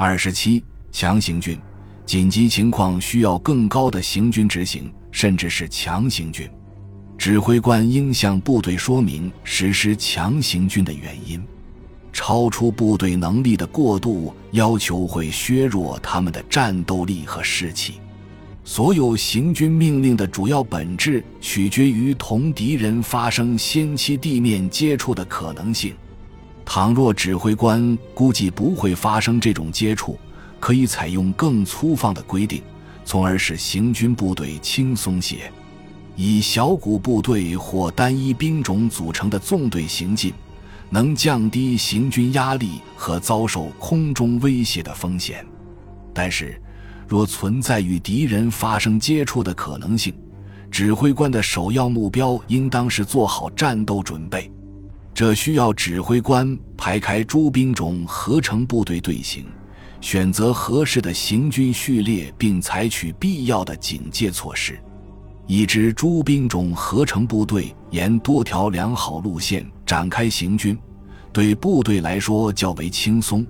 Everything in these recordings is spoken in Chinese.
二十七，强行军，紧急情况需要更高的行军执行，甚至是强行军。指挥官应向部队说明实施强行军的原因。超出部队能力的过度要求会削弱他们的战斗力和士气。所有行军命令的主要本质取决于同敌人发生先期地面接触的可能性。倘若指挥官估计不会发生这种接触，可以采用更粗放的规定，从而使行军部队轻松些。以小股部队或单一兵种组成的纵队行进，能降低行军压力和遭受空中威胁的风险。但是，若存在与敌人发生接触的可能性，指挥官的首要目标应当是做好战斗准备。这需要指挥官排开诸兵种合成部队队形，选择合适的行军序列，并采取必要的警戒措施。一支诸兵种合成部队沿多条良好路线展开行军，对部队来说较为轻松，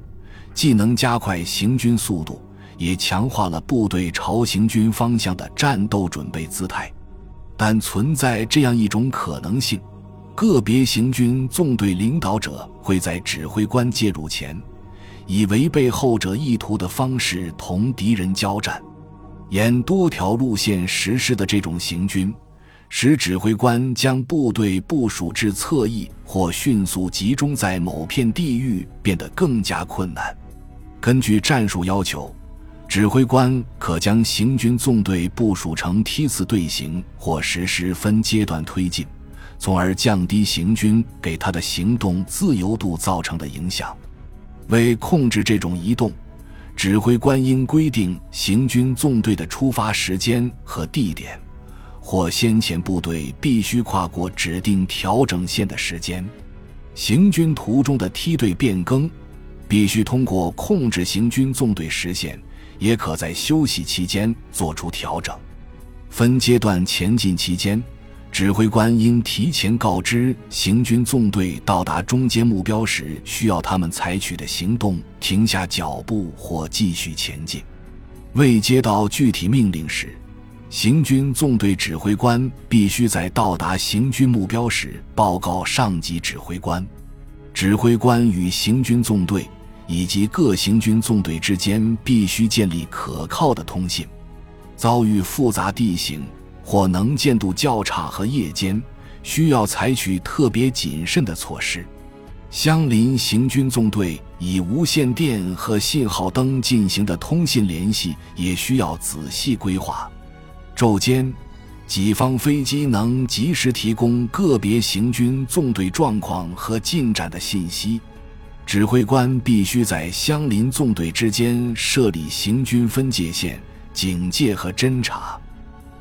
既能加快行军速度。也强化了部队朝行军方向的战斗准备姿态，但存在这样一种可能性：个别行军纵队领导者会在指挥官介入前，以违背后者意图的方式同敌人交战。沿多条路线实施的这种行军，使指挥官将部队部署至侧翼或迅速集中在某片地域变得更加困难。根据战术要求。指挥官可将行军纵队部署成梯次队形，或实施分阶段推进，从而降低行军给他的行动自由度造成的影响。为控制这种移动，指挥官应规定行军纵队的出发时间和地点，或先遣部队必须跨过指定调整线的时间。行军途中的梯队变更，必须通过控制行军纵队实现。也可在休息期间做出调整。分阶段前进期间，指挥官应提前告知行军纵队到达中间目标时需要他们采取的行动，停下脚步或继续前进。未接到具体命令时，行军纵队指挥官必须在到达行军目标时报告上级指挥官。指挥官与行军纵队。以及各行军纵队之间必须建立可靠的通信。遭遇复杂地形或能见度较差和夜间，需要采取特别谨慎的措施。相邻行军纵队以无线电和信号灯进行的通信联系也需要仔细规划。昼间，己方飞机能及时提供个别行军纵队状况和进展的信息。指挥官必须在相邻纵队之间设立行军分界线，警戒和侦察。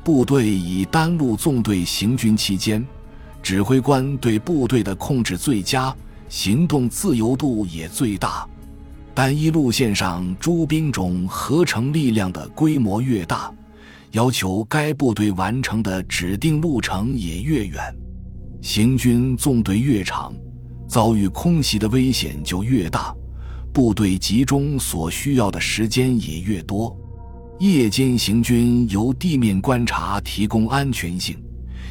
部队以单路纵队行军期间，指挥官对部队的控制最佳，行动自由度也最大。单一路线上诸兵种合成力量的规模越大，要求该部队完成的指定路程也越远。行军纵队越长。遭遇空袭的危险就越大，部队集中所需要的时间也越多。夜间行军由地面观察提供安全性，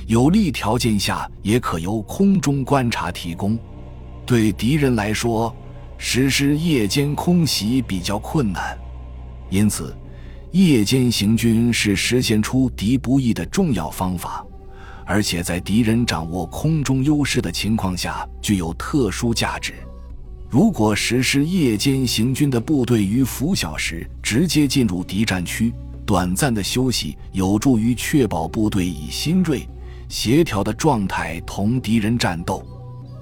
有利条件下也可由空中观察提供。对敌人来说，实施夜间空袭比较困难，因此，夜间行军是实现出敌不意的重要方法。而且在敌人掌握空中优势的情况下，具有特殊价值。如果实施夜间行军的部队于拂晓时直接进入敌占区，短暂的休息有助于确保部队以新锐、协调的状态同敌人战斗。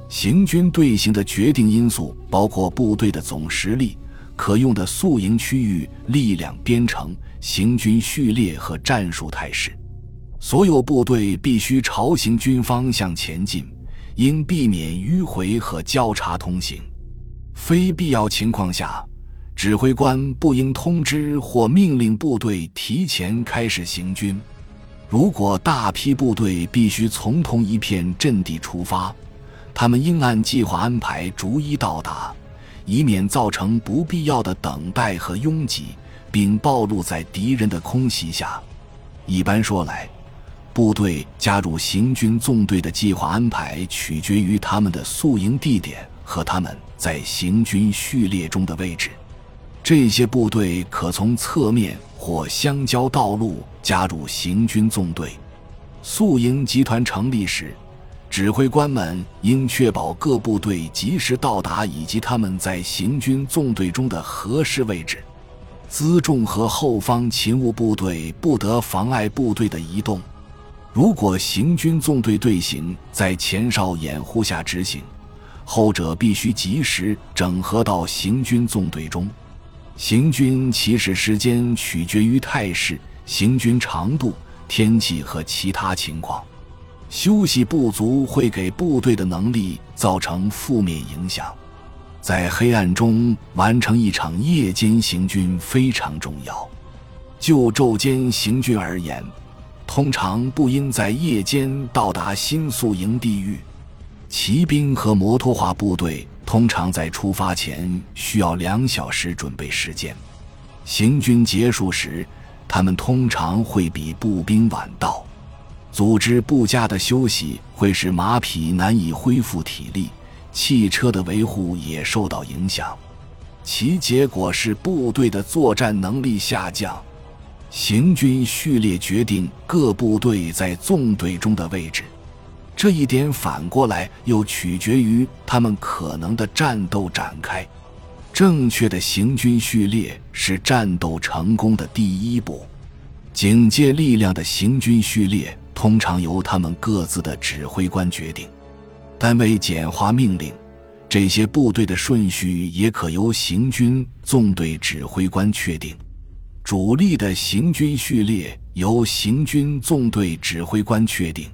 行军队形的决定因素包括部队的总实力、可用的宿营区域、力量编程、行军序列和战术态势。所有部队必须朝行军方向前进，应避免迂回和交叉通行。非必要情况下，指挥官不应通知或命令部队提前开始行军。如果大批部队必须从同一片阵地出发，他们应按计划安排逐一到达，以免造成不必要的等待和拥挤，并暴露在敌人的空袭下。一般说来，部队加入行军纵队的计划安排取决于他们的宿营地点和他们在行军序列中的位置。这些部队可从侧面或相交道路加入行军纵队。宿营集团成立时，指挥官们应确保各部队及时到达以及他们在行军纵队中的合适位置。辎重和后方勤务部队不得妨碍部队的移动。如果行军纵队队形在前哨掩护下执行，后者必须及时整合到行军纵队中。行军起始时间取决于态势、行军长度、天气和其他情况。休息不足会给部队的能力造成负面影响。在黑暗中完成一场夜间行军非常重要。就昼间行军而言，通常不应在夜间到达新宿营地域。骑兵和摩托化部队通常在出发前需要两小时准备时间。行军结束时，他们通常会比步兵晚到。组织不佳的休息会使马匹难以恢复体力。汽车的维护也受到影响，其结果是部队的作战能力下降。行军序列决定各部队在纵队中的位置，这一点反过来又取决于他们可能的战斗展开。正确的行军序列是战斗成功的第一步。警戒力量的行军序列通常由他们各自的指挥官决定。单位简化命令，这些部队的顺序也可由行军纵队指挥官确定。主力的行军序列由行军纵队指挥官确定，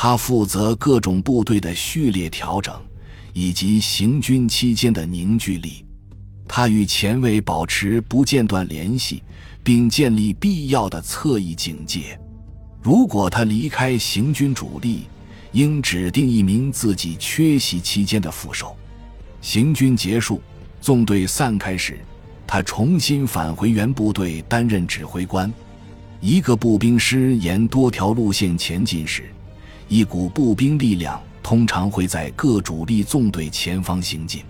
他负责各种部队的序列调整以及行军期间的凝聚力。他与前卫保持不间断联系，并建立必要的侧翼警戒。如果他离开行军主力，应指定一名自己缺席期间的副手。行军结束，纵队散开时，他重新返回原部队担任指挥官。一个步兵师沿多条路线前进时，一股步兵力量通常会在各主力纵队前方行进。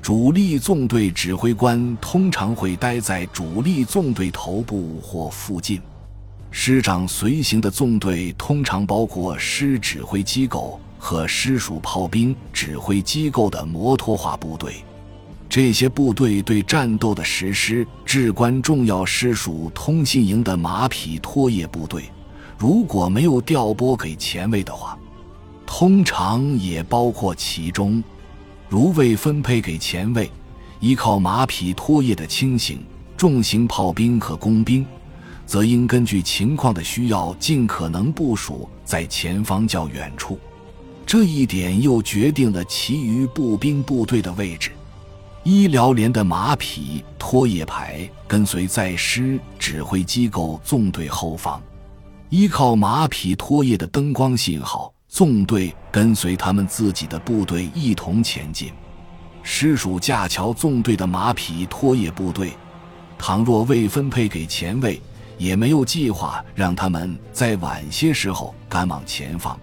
主力纵队指挥官通常会待在主力纵队头部或附近。师长随行的纵队通常包括师指挥机构和师属炮兵指挥机构的摩托化部队。这些部队对战斗的实施至关重要。师属通信营的马匹拖曳部队，如果没有调拨给前卫的话，通常也包括其中。如未分配给前卫，依靠马匹拖曳的轻型、重型炮兵和工兵。则应根据情况的需要，尽可能部署在前方较远处。这一点又决定了其余步兵部队的位置。医疗连的马匹拖曳排跟随在师指挥机构纵队后方，依靠马匹拖曳的灯光信号，纵队跟随他们自己的部队一同前进。师属架桥纵队的马匹拖曳部队，倘若未分配给前卫。也没有计划让他们在晚些时候赶往前方。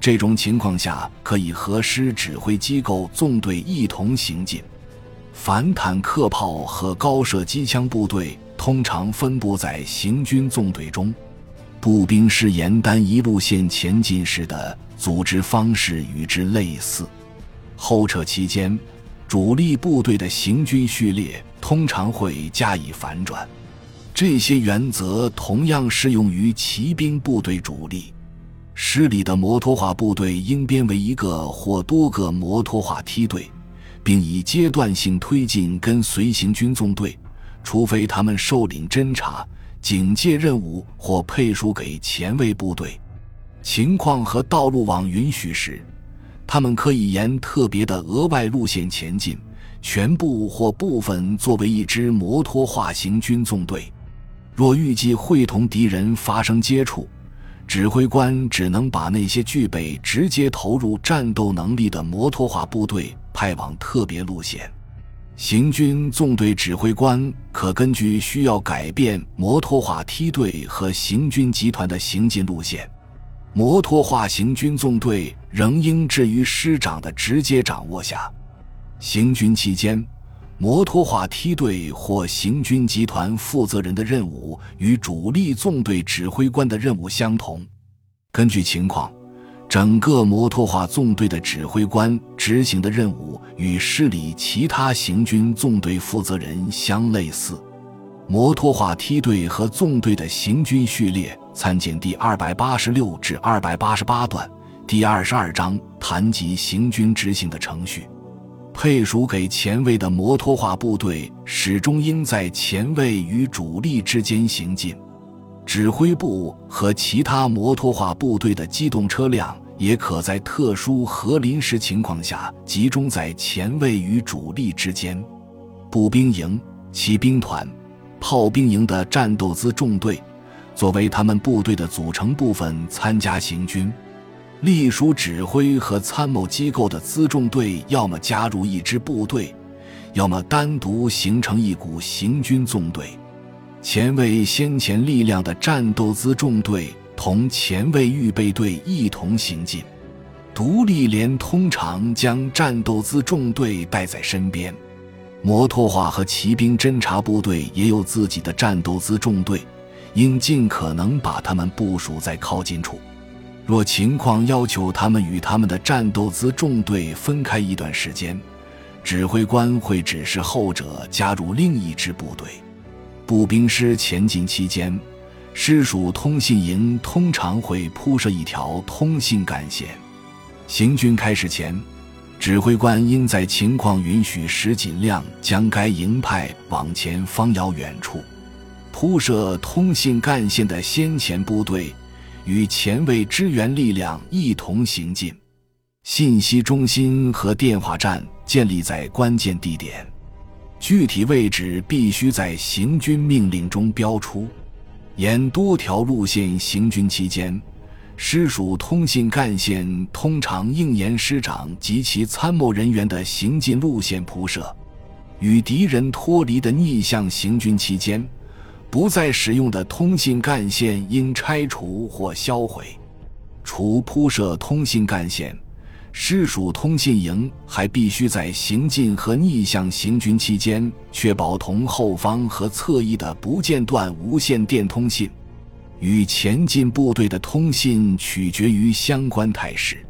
这种情况下，可以和师指挥机构纵队一同行进。反坦克炮和高射机枪部队通常分布在行军纵队中。步兵师沿单一路线前进时的组织方式与之类似。后撤期间，主力部队的行军序列通常会加以反转。这些原则同样适用于骑兵部队主力。师里的摩托化部队应编为一个或多个摩托化梯队，并以阶段性推进跟随行军纵队，除非他们受领侦察、警戒任务或配属给前卫部队。情况和道路网允许时，他们可以沿特别的额外路线前进，全部或部分作为一支摩托化行军纵队。若预计会同敌人发生接触，指挥官只能把那些具备直接投入战斗能力的摩托化部队派往特别路线。行军纵队指挥官可根据需要改变摩托化梯队和行军集团的行进路线。摩托化行军纵队仍应置于师长的直接掌握下。行军期间，摩托化梯队或行军集团负责人的任务与主力纵队指挥官的任务相同。根据情况。整个摩托化纵队的指挥官执行的任务与师里其他行军纵队负责人相类似。摩托化梯队和纵队的行军序列参见第二百八十六至二百八十八段第二十二章谈及行军执行的程序。配属给前卫的摩托化部队始终应在前卫与主力之间行进。指挥部和其他摩托化部队的机动车辆。也可在特殊和临时情况下集中在前卫与主力之间。步兵营、骑兵团、炮兵营的战斗辎重队，作为他们部队的组成部分参加行军。隶属指挥和参谋机构的辎重队，要么加入一支部队，要么单独形成一股行军纵队。前卫先前力量的战斗辎重队。同前卫预备队一同行进，独立连通常将战斗辎重队带在身边。摩托化和骑兵侦察部队也有自己的战斗辎重队，应尽可能把他们部署在靠近处。若情况要求他们与他们的战斗辎重队分开一段时间，指挥官会指示后者加入另一支部队。步兵师前进期间。师属通信营通常会铺设一条通信干线。行军开始前，指挥官应在情况允许时尽量将该营派往前方遥远处。铺设通信干线的先遣部队与前卫支援力量一同行进。信息中心和电话站建立在关键地点，具体位置必须在行军命令中标出。沿多条路线行军期间，师属通信干线通常应沿师长及其参谋人员的行进路线铺设。与敌人脱离的逆向行军期间，不再使用的通信干线应拆除或销毁。除铺设通信干线。师属通信营还必须在行进和逆向行军期间，确保同后方和侧翼的不间断无线电通信。与前进部队的通信取决于相关态势。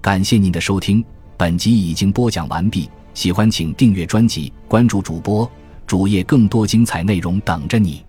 感谢您的收听，本集已经播讲完毕。喜欢请订阅专辑，关注主播主页，更多精彩内容等着你。